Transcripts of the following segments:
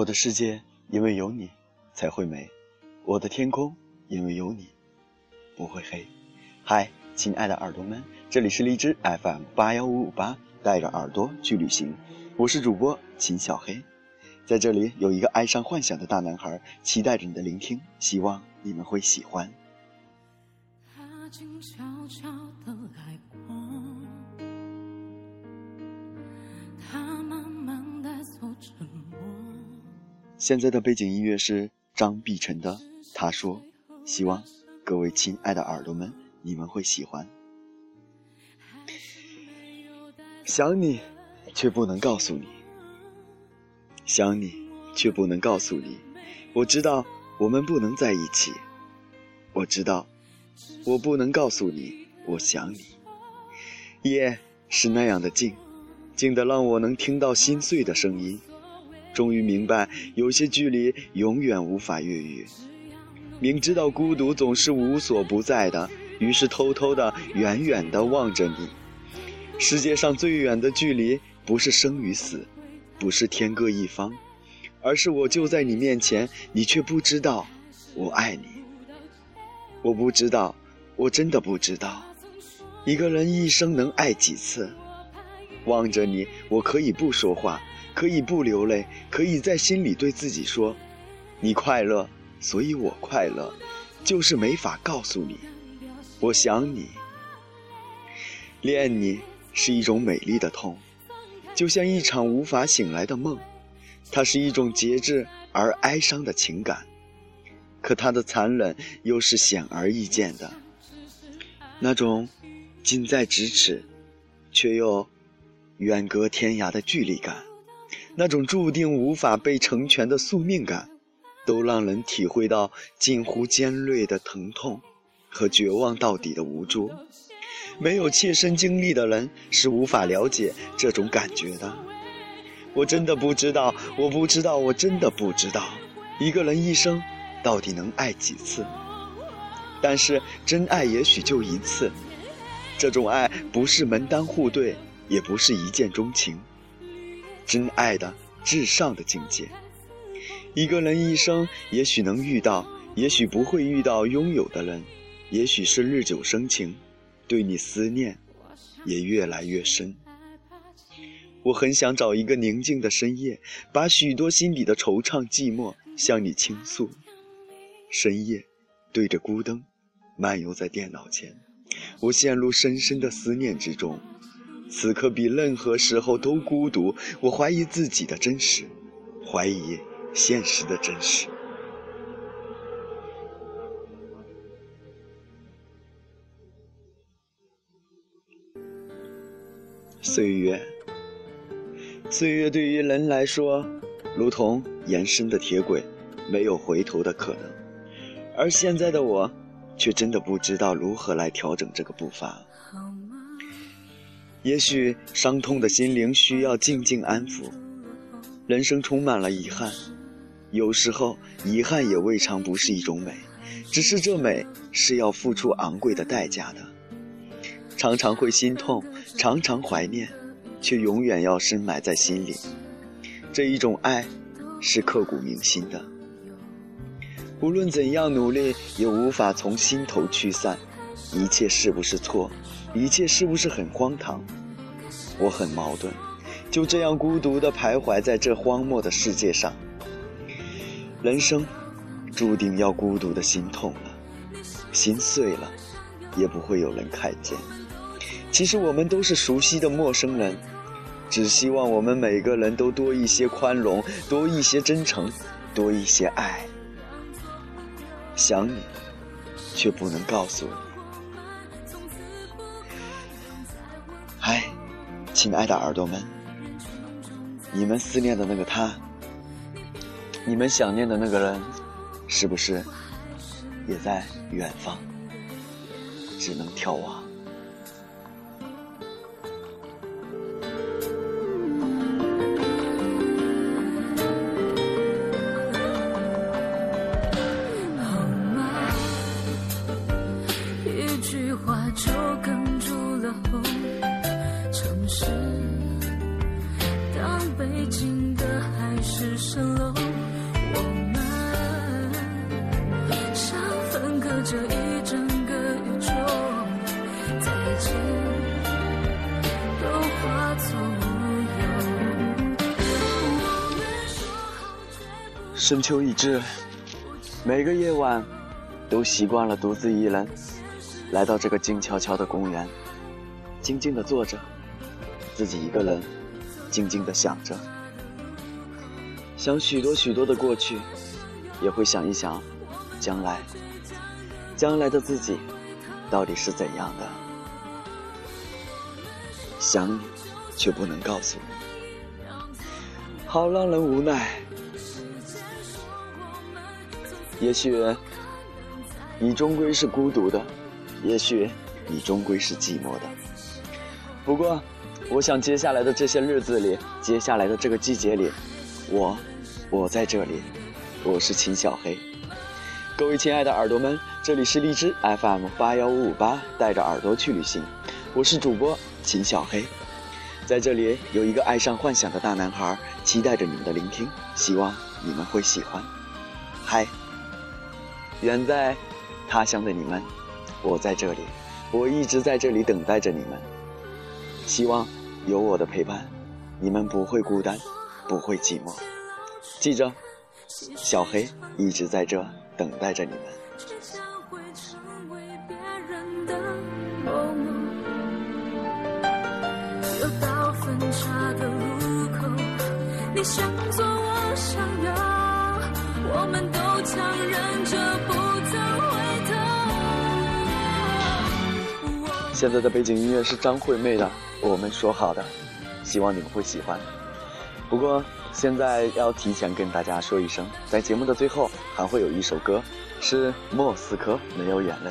我的世界因为有你才会美，我的天空因为有你不会黑。嗨，亲爱的耳朵们，这里是荔枝 FM 八幺五五八，带着耳朵去旅行，我是主播秦小黑，在这里有一个爱上幻想的大男孩，期待着你的聆听，希望你们会喜欢。他静悄悄的来过，他慢慢带走沉默。现在的背景音乐是张碧晨的《他说》，希望各位亲爱的耳朵们，你们会喜欢。想你，却不能告诉你；想你，却不能告诉你。我知道我们不能在一起，我知道我不能告诉你我想你。夜是那样的静，静得让我能听到心碎的声音。终于明白，有些距离永远无法越狱。明知道孤独总是无所不在的，于是偷偷的、远远的望着你。世界上最远的距离，不是生与死，不是天各一方，而是我就在你面前，你却不知道我爱你。我不知道，我真的不知道，一个人一生能爱几次？望着你，我可以不说话。可以不流泪，可以在心里对自己说：“你快乐，所以我快乐。”就是没法告诉你，我想你。恋你是一种美丽的痛，就像一场无法醒来的梦。它是一种节制而哀伤的情感，可它的残忍又是显而易见的。那种近在咫尺，却又远隔天涯的距离感。那种注定无法被成全的宿命感，都让人体会到近乎尖锐的疼痛和绝望到底的无助。没有切身经历的人是无法了解这种感觉的。我真的不知道，我不知道，我真的不知道，一个人一生到底能爱几次？但是真爱也许就一次。这种爱不是门当户对，也不是一见钟情。真爱的至上的境界，一个人一生也许能遇到，也许不会遇到拥有的人，也许是日久生情，对你思念也越来越深。我很想找一个宁静的深夜，把许多心底的惆怅寂寞向你倾诉。深夜，对着孤灯，漫游在电脑前，我陷入深深的思念之中。此刻比任何时候都孤独，我怀疑自己的真实，怀疑现实的真实。岁月，岁月对于人来说，如同延伸的铁轨，没有回头的可能。而现在的我，却真的不知道如何来调整这个步伐。也许伤痛的心灵需要静静安抚。人生充满了遗憾，有时候遗憾也未尝不是一种美，只是这美是要付出昂贵的代价的。常常会心痛，常常怀念，却永远要深埋在心里。这一种爱，是刻骨铭心的。无论怎样努力，也无法从心头驱散。一切是不是错？一切是不是很荒唐？我很矛盾，就这样孤独地徘徊在这荒漠的世界上。人生，注定要孤独的心痛了，心碎了，也不会有人看见。其实我们都是熟悉的陌生人，只希望我们每个人都多一些宽容，多一些真诚，多一些爱。想你，却不能告诉你。亲爱的耳朵们，你们思念的那个他，你们想念的那个人，是不是也在远方？只能眺望。深秋已至，每个夜晚都习惯了独自一人来到这个静悄悄的公园，静静的坐着，自己一个人静静的想着，想许多许多的过去，也会想一想将来，将来的自己到底是怎样的，想你却不能告诉你，好让人无奈。也许你终归是孤独的，也许你终归是寂寞的。不过，我想接下来的这些日子里，接下来的这个季节里，我，我在这里，我是秦小黑。各位亲爱的耳朵们，这里是荔枝 FM 八幺五五八，带着耳朵去旅行，我是主播秦小黑。在这里有一个爱上幻想的大男孩，期待着你们的聆听，希望你们会喜欢。嗨。远在他乡的你们，我在这里，我一直在这里等待着你们。希望有我的陪伴，你们不会孤单，不会寂寞。记着，小黑一直在这等待着你们。又到分岔的路口，你向左，我向右。我们都强忍着。现在的背景音乐是张惠妹的《我们说好的》，希望你们会喜欢。不过现在要提前跟大家说一声，在节目的最后还会有一首歌，是《莫斯科没有眼泪》，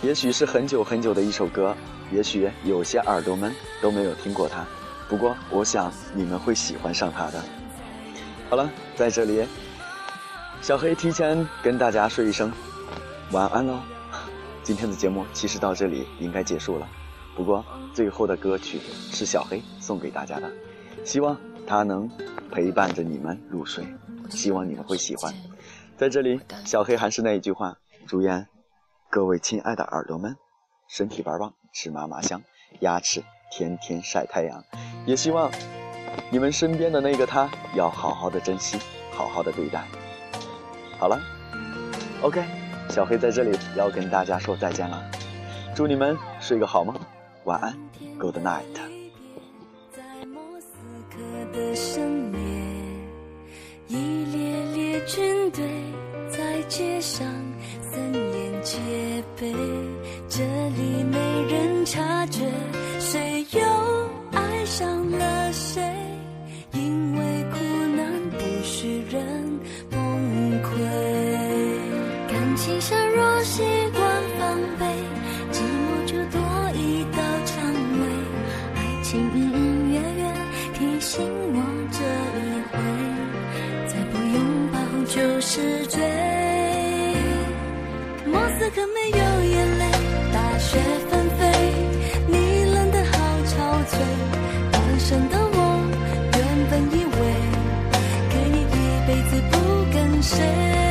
也许是很久很久的一首歌，也许有些耳朵们都没有听过它。不过我想你们会喜欢上它的。好了，在这里。小黑提前跟大家说一声晚安喽。今天的节目其实到这里应该结束了，不过最后的歌曲是小黑送给大家的，希望它能陪伴着你们入睡，希望你们会喜欢。在这里，小黑还是那一句话，祝愿各位亲爱的耳朵们身体倍儿棒，吃嘛嘛香，牙齿天天晒太阳。也希望你们身边的那个他要好好的珍惜，好好的对待。好了，OK，小黑在这里要跟大家说再见了，祝你们睡个好梦，晚安，Good night。在莫斯科的深夜，一列列军队在街上森严戒备，这里没人察觉谁若习惯防备，寂寞就多一道蔷薇。爱情隐隐约约提醒我这一回，再不拥抱就是罪。莫斯科没有眼泪，大雪纷飞，你冷得好憔悴。单身的我原本以为，可以一辈子不跟谁。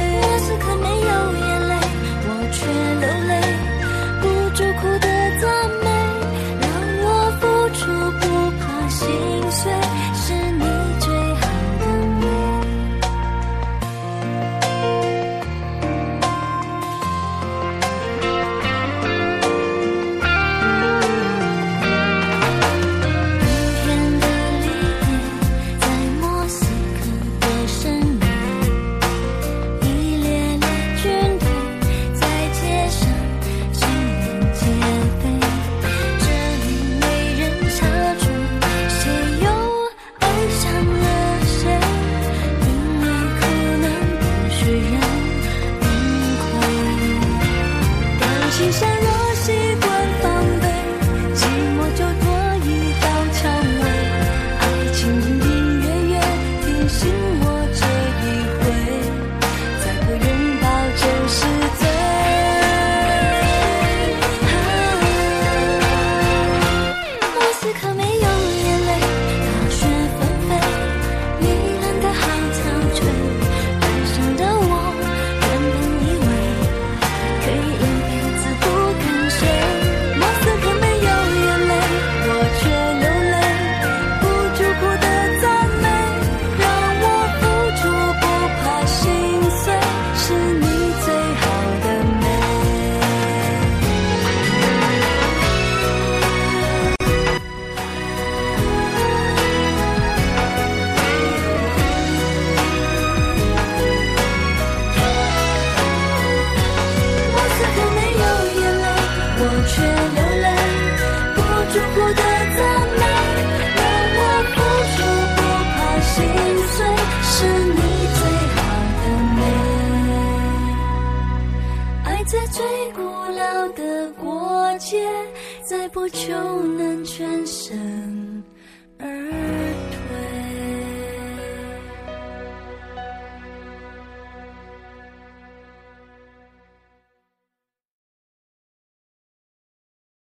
再不就能全身而